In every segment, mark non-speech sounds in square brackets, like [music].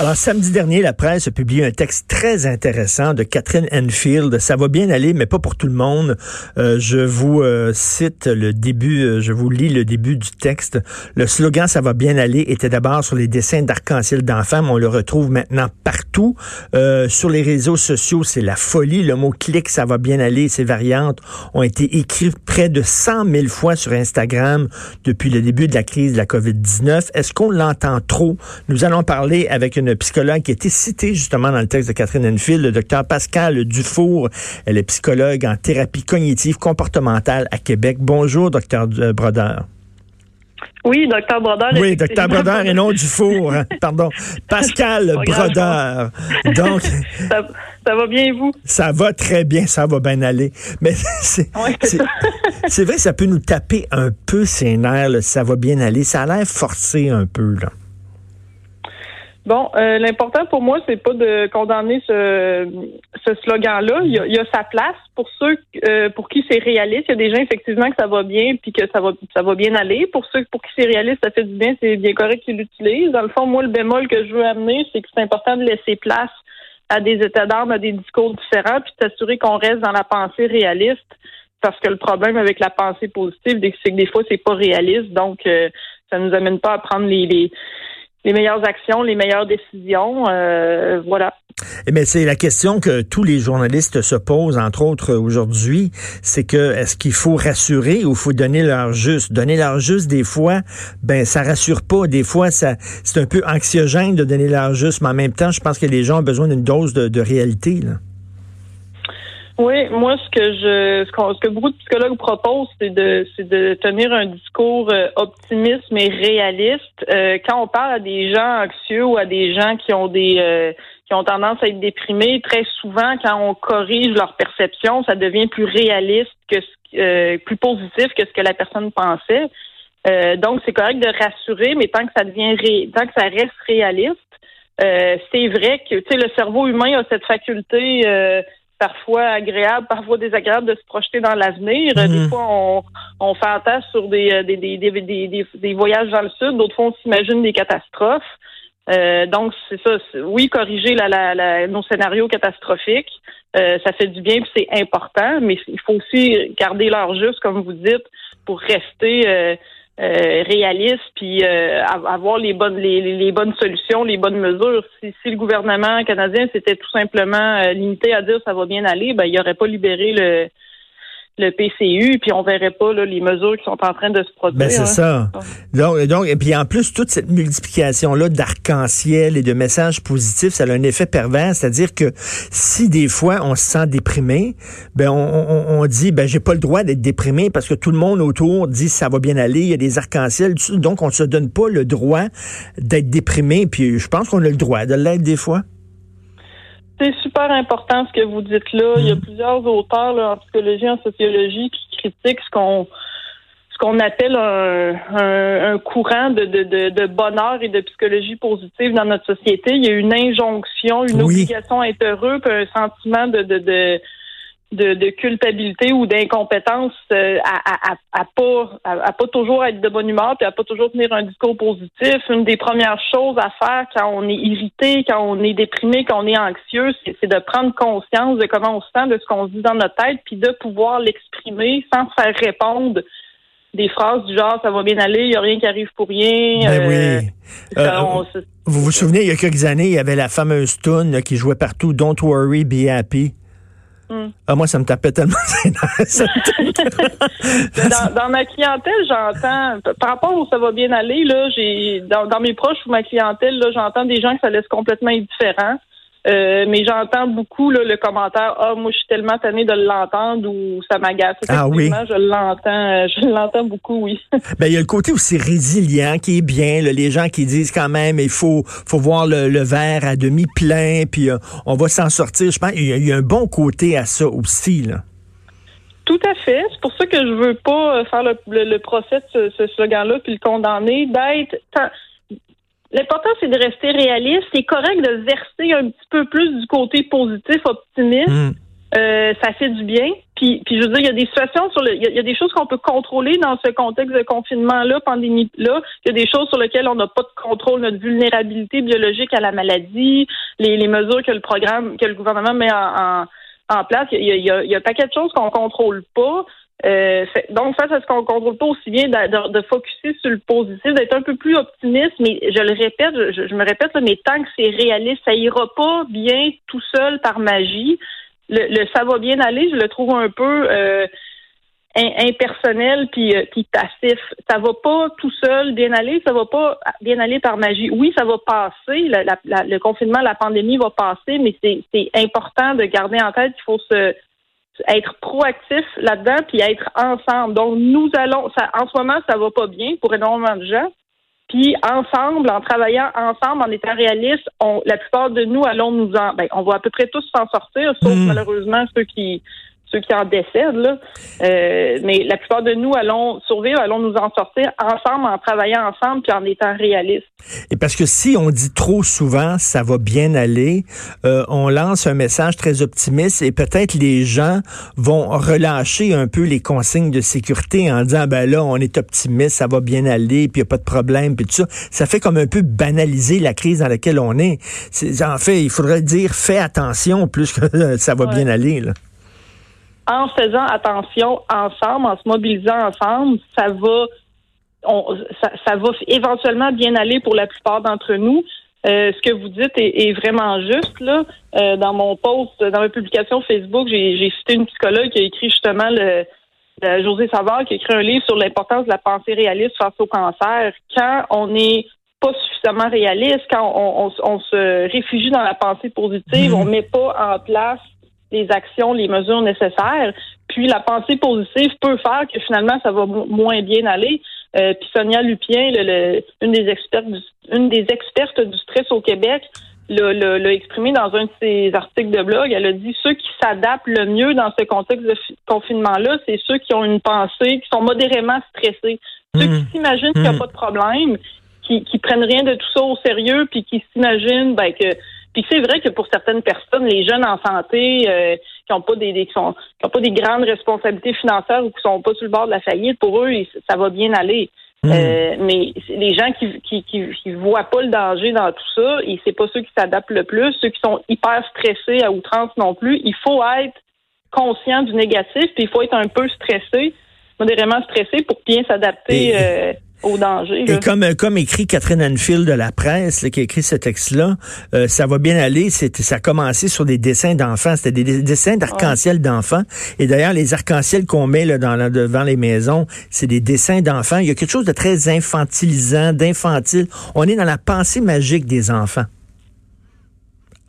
Alors, samedi dernier, la presse a publié un texte très intéressant de Catherine Enfield. Ça va bien aller, mais pas pour tout le monde. Euh, je vous euh, cite le début, euh, je vous lis le début du texte. Le slogan Ça va bien aller était d'abord sur les dessins d'arc-en-ciel d'enfants, mais on le retrouve maintenant partout. sur les réseaux sociaux, c'est la folie. Le mot clic, ça va bien aller, ces variantes ont été écrites près de 100 000 fois sur Instagram depuis le début de la crise de la COVID-19. Est-ce qu'on l'entend trop? Nous allons parler avec une psychologue qui a été citée justement dans le texte de Catherine Enfield, le docteur Pascal Dufour. Elle est psychologue en thérapie cognitive comportementale à Québec. Bonjour, docteur Brodeur. Oui, docteur Brodeur. Oui, docteur Brodeur et non Dufour. Hein. [laughs] Pardon. Pascal Brodeur. Donc. [laughs] Ça, va bien, vous? Ça va très bien, ça va bien aller. Mais [laughs] c'est vrai, ça peut nous taper un peu ses nerfs, ça va bien aller. Ça a l'air forcé un peu, là. Bon, euh, l'important pour moi, c'est pas de condamner ce, ce slogan-là. Il, y a, sa place pour ceux euh, pour qui c'est réaliste. Il y a des gens effectivement que ça va bien puis que ça va ça va bien aller. Pour ceux pour qui c'est réaliste, ça fait du bien, c'est bien correct qu'ils l'utilisent. Dans le fond, moi, le bémol que je veux amener, c'est que c'est important de laisser place à des états d'âme, à des discours différents, puis de s'assurer qu'on reste dans la pensée réaliste. Parce que le problème avec la pensée positive, c'est que des fois, c'est pas réaliste. Donc, euh, ça nous amène pas à prendre les, les les meilleures actions, les meilleures décisions. Euh, voilà. Mais eh c'est la question que tous les journalistes se posent, entre autres aujourd'hui, c'est que est-ce qu'il faut rassurer ou faut donner leur juste? Donner leur juste, des fois, ben ça rassure pas. Des fois, ça c'est un peu anxiogène de donner leur juste, mais en même temps, je pense que les gens ont besoin d'une dose de, de réalité. Là. Oui, moi ce que je ce, que beaucoup de psychologues proposent, c'est de c'est de tenir un discours euh, optimiste mais réaliste. Euh, quand on parle à des gens anxieux ou à des gens qui ont des euh, qui ont tendance à être déprimés, très souvent quand on corrige leur perception, ça devient plus réaliste que ce, plus positif que ce que la personne pensait. donc c'est correct de rassurer, mais tant que ça devient ré, tant que ça reste réaliste, c'est vrai que tu sais le cerveau humain a cette faculté parfois agréable, parfois désagréable de se projeter dans l'avenir. Des mhm. fois, on, on fantasme sur des, euh, des, des, des, des, voyages dans le sud, d'autres fois, on s'imagine des catastrophes. Euh, donc, c'est ça. Oui, corriger la, la, nos scénarios catastrophiques, euh, ça fait du bien, c'est important, mais il faut aussi garder l'heure juste, comme vous dites, pour rester euh, réaliste puis euh, avoir les bonnes les, les, bonnes solutions, les bonnes mesures. Si, si le gouvernement canadien s'était tout simplement euh, limité à dire ça va bien aller, ben il n'aurait pas libéré le le PCU, puis on verrait pas là, les mesures qui sont en train de se produire. Ben, c'est ça. Donc, donc, et puis en plus, toute cette multiplication-là d'arc-en-ciel et de messages positifs, ça a un effet pervers, c'est-à-dire que si des fois on se sent déprimé, ben on, on, on dit ben j'ai pas le droit d'être déprimé parce que tout le monde autour dit ça va bien aller, il y a des arcs-en-ciel, donc on se donne pas le droit d'être déprimé, puis je pense qu'on a le droit de l'être des fois. C'est super important ce que vous dites là. Il y a mm. plusieurs auteurs là, en psychologie, en sociologie qui critiquent ce qu'on ce qu'on appelle un, un, courant de, de, de, bonheur et de psychologie positive dans notre société. Il y a une injonction, une obligation à être heureux, puis un sentiment de, de, de de, de culpabilité ou d'incompétence euh, à, à, à, pas à, pas toujours être de bonne humeur puis à pas toujours tenir un discours positif. Une des premières choses à faire quand on est irrité, quand on est déprimé, quand on est anxieux, c'est de prendre conscience de comment on se sent, de ce qu'on se dit dans notre tête, puis de pouvoir l'exprimer sans faire répondre des phrases du genre ça va bien aller, il n'y a rien qui arrive pour rien. Ben oui. Euh, euh, vous vous souvenez, il y a quelques années, il y avait la fameuse tune qui jouait partout, Don't worry, be happy. Ah, moi, ça me tapait tellement. [laughs] dans, dans, ma clientèle, j'entends, par rapport où ça va bien aller, là, j'ai, dans, dans mes proches ou ma clientèle, là, j'entends des gens que ça laisse complètement indifférent. Euh, mais j'entends beaucoup le commentaire Ah, moi, je suis tellement tannée de l'entendre ou ça m'agace. Ah oui. Je l'entends, euh, je l'entends beaucoup, oui. [laughs] ben, il y a le côté aussi résilient qui est bien. les gens qui disent quand même il faut, faut voir le, verre à demi plein, puis euh, on va s'en sortir. Je pense qu'il y, a un bon côté à ça aussi. Là. Tout à fait. C'est pour ça que je veux pas faire le, procès de ce, slogan-là puis le condamner, d'être L'important, c'est de rester réaliste. C'est correct de verser un petit peu plus du côté positif, optimiste. Hmm. Euh, ça fait du bien. Puis, puis je veux dire, il y a des situations sur le, il y a, des choses qu'on peut contrôler dans ce contexte de confinement-là, pandémie-là. Il y a des choses sur lesquelles on n'a pas de contrôle, notre vulnérabilité biologique à la maladie, les, les mesures que le programme, que le gouvernement met en, en, place. Il y, a, il, y a, il y a un paquet de choses qu'on contrôle pas. Euh, donc, face à ce qu'on contrôle pas aussi bien, de, de, focuser sur le positif, d'être un peu plus optimiste, mais je le répète, je, me répète, mais tant que c'est réaliste, ça ira pas bien tout seul par magie le, ça va bien aller, je le trouve un peu euh, impersonnel puis, euh, passif. Ça va pas tout seul bien aller, ça va pas bien aller par magie. Oui, ça va passer, le confinement, la pandémie va passer, mais c'est important de garder en tête qu'il faut se être proactif là-dedans puis être ensemble. Donc nous allons, ça, en ce moment, ça va pas bien pour énormément de gens. Puis ensemble, en travaillant ensemble, en étant réalistes, on, la plupart de nous allons nous en, ben, on va à peu près tous s'en sortir, sauf hmm. malheureusement ceux qui ceux qui en décèdent. Là. Euh, mais la plupart de nous allons survivre, allons nous en sortir ensemble, en travaillant ensemble, puis en étant réalistes. Et parce que si on dit trop souvent, ça va bien aller, euh, on lance un message très optimiste et peut-être les gens vont relâcher un peu les consignes de sécurité en disant, ben là, on est optimiste, ça va bien aller, puis il n'y a pas de problème, puis tout ça. Ça fait comme un peu banaliser la crise dans laquelle on est. est en fait, il faudrait dire, fais attention plus que [laughs] ça va bien aller. Là en faisant attention ensemble, en se mobilisant ensemble, ça va, ça, va éventuellement bien aller pour la plupart d'entre nous. Euh, ce que vous dites est, vraiment juste. Là. Euh, dans mon post, dans ma publication Facebook, j'ai cité une psychologue qui a écrit justement le, José Savard, qui a écrit un livre sur l'importance de la pensée réaliste face au cancer. Quand on n'est pas suffisamment réaliste, quand on, se réfugie dans la pensée positive, mmh. on met pas en place les actions, les mesures nécessaires. Puis la pensée positive peut faire que finalement ça va moins bien aller. Euh, puis Sonia Lupien, le, une des expertes, du, une des expertes du stress au Québec, l'a exprimé dans un de ses articles de blog. Elle a dit ceux qui s'adaptent le mieux dans ce contexte de confinement-là, c'est ceux qui ont une pensée, qui sont modérément stressés. Ceux qui mmh. s'imaginent qu'il n'y a mmh. pas de problème, qui, qui prennent rien de tout ça au sérieux, puis qui s'imaginent ben, que puis c'est vrai que pour certaines personnes, les jeunes en santé euh, qui n'ont pas des, qui sont, qui ont pas des grandes responsabilités financières ou qui sont pas sur le bord de la faillite, pour eux, ça va bien aller. Mmh. Euh, mais les gens qui, qui, qui, voient pas le danger dans tout ça, et c'est pas ceux qui s'adaptent le plus, ceux qui sont hyper stressés à outrance non plus. Il faut être conscient du négatif, puis il faut être un peu stressé, modérément stressé pour bien s'adapter. Euh, au danger. Et comme, comme écrit Catherine Anfield de la presse, qui a écrit ce texte-là, euh, ça va bien aller. Ça a commencé sur des dessins d'enfants. C'était des, dessins d'arc-en-ciel d'enfants. Et d'ailleurs, les arc-en-ciel qu'on met là, dans, devant les maisons, c'est des dessins d'enfants. Il y a quelque chose de très infantilisant, d'infantile. On est dans la pensée magique des enfants.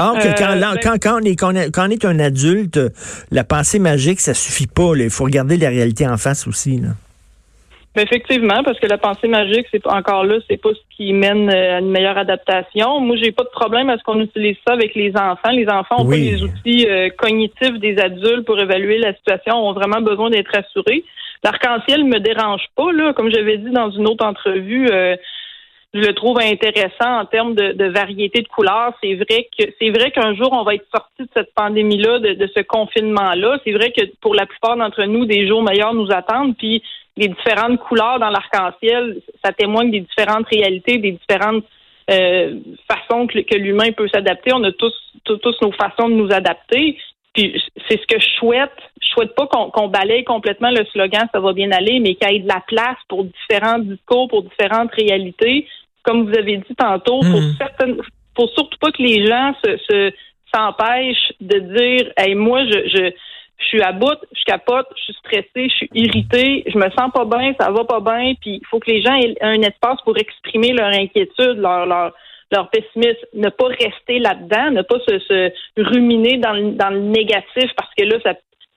Or que quand, euh, ben quand, quand, on est, quand, on est un adulte, la pensée magique, ça suffit pas. Il faut regarder la réalité en face aussi. Là effectivement, parce que la pensée magique, c'est encore là, c'est pas ce qui mène euh, à une meilleure adaptation. Moi, j'ai pas de problème à ce qu'on utilise ça avec les enfants. Les enfants ont pas les outils euh, cognitifs des adultes pour évaluer la situation, ont vraiment besoin d'être assurés. L'arc-en-ciel me dérange pas, là. Comme j'avais dit dans une autre entrevue, euh, je le trouve intéressant en termes de, variété de couleurs. C'est vrai que c'est vrai qu'un jour on va être sorti de cette pandémie-là, de, de ce confinement-là. C'est vrai que pour la plupart d'entre nous, des jours meilleurs nous attendent. Puis les différentes couleurs dans l'arc-en-ciel, ça témoigne des différentes réalités, des différentes euh, façons que, l'humain peut s'adapter. On a tous, tous, nos façons de nous adapter. Puis c'est ce que je souhaite. Je souhaite pas qu'on balaye complètement le slogan ça va bien aller, mais qu'il y ait de la place pour différents discours, pour différentes réalités. Comme vous avez dit tantôt, pour hmm. certaines, pour surtout pas que les gens se s'empêchent de dire, hey, moi je, je je suis à bout, je capote, je suis stressée, je suis irritée, je me sens pas bien, ça va pas bien, puis il faut que les gens aient un espace pour exprimer leur inquiétude, leur leur leur pessimisme, ne pas rester là-dedans, ne pas se, se ruminer dans le, dans le négatif parce que là, ça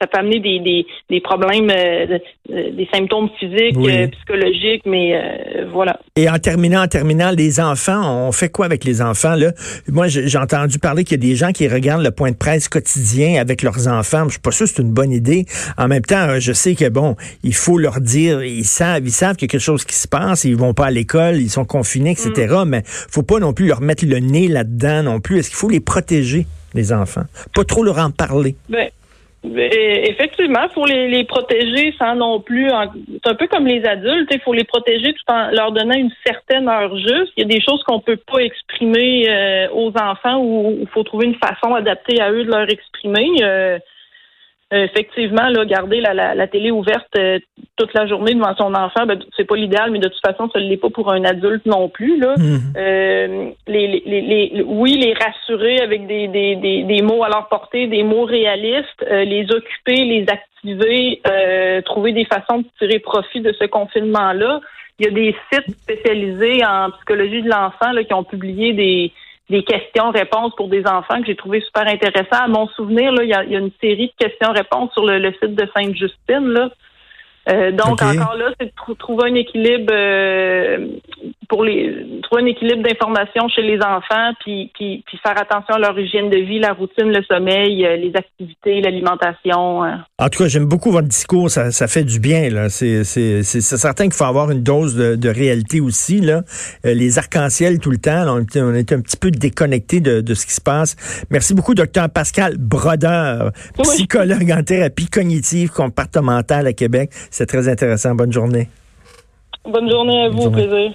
ça peut amener des, des, des problèmes, euh, des symptômes physiques, euh, psychologiques, mais euh, voilà. Et en terminant, en terminant, les enfants, on fait quoi avec les enfants là? Moi, j'ai entendu parler qu'il y a des gens qui regardent le point de presse quotidien avec leurs enfants. Je suis pas sûr que c'est une bonne idée. En même temps, je sais que bon, il faut leur dire, ils savent, ils savent qu'il y a quelque chose qui se passe, ils vont pas à l'école, ils sont confinés, etc. Mm. Mais faut pas non plus leur mettre le nez là-dedans non plus. Est-ce qu'il faut les protéger, les enfants? Pas trop leur en parler. Ben, Effectivement, faut les, protéger sans non plus. C'est un peu comme les adultes, il faut les protéger tout en leur donnant une certaine heure juste. Il y a des choses qu'on peut pas exprimer euh, aux enfants ou il faut trouver une façon adaptée à eux de leur exprimer. Euh, effectivement, là, garder la, la, télé ouverte euh, toute la journée devant son enfant, ben, c'est pas l'idéal, mais de toute façon, ça ne l'est pas pour un adulte non plus. Là. Mhm. Euh, les, les, les, oui, les rassurer avec des, des, des, des, mots à leur portée, des mots réalistes, les occuper, les activer, trouver des façons de tirer profit de ce confinement-là. Il y a des sites spécialisés en psychologie de l'enfant qui ont publié des des questions-réponses pour des enfants que j'ai trouvé super intéressant. À mon souvenir, là, il y a, une série de questions-réponses sur le, le, site de Sainte-Justine. Là. Euh, donc encore là, c'est de trouver un équilibre euh, pour les trouver un équilibre d'information chez les enfants, puis, puis, puis, faire attention à leur hygiène de vie, la routine, le sommeil, euh, les activités, l'alimentation. En tout cas, j'aime beaucoup votre discours, ça, ça fait du bien. là. C'est, certain qu'il faut avoir une dose de, de réalité aussi. Là. les arcs-en-ciel tout le temps, on, on, est un petit peu déconnecté de, de, ce qui se passe. Merci beaucoup, docteur Pascal Brodeur, psychologue en thérapie cognitive comportementale à Québec. C'est très intéressant. Bonne journée. Bonne journée à vous, plaisir.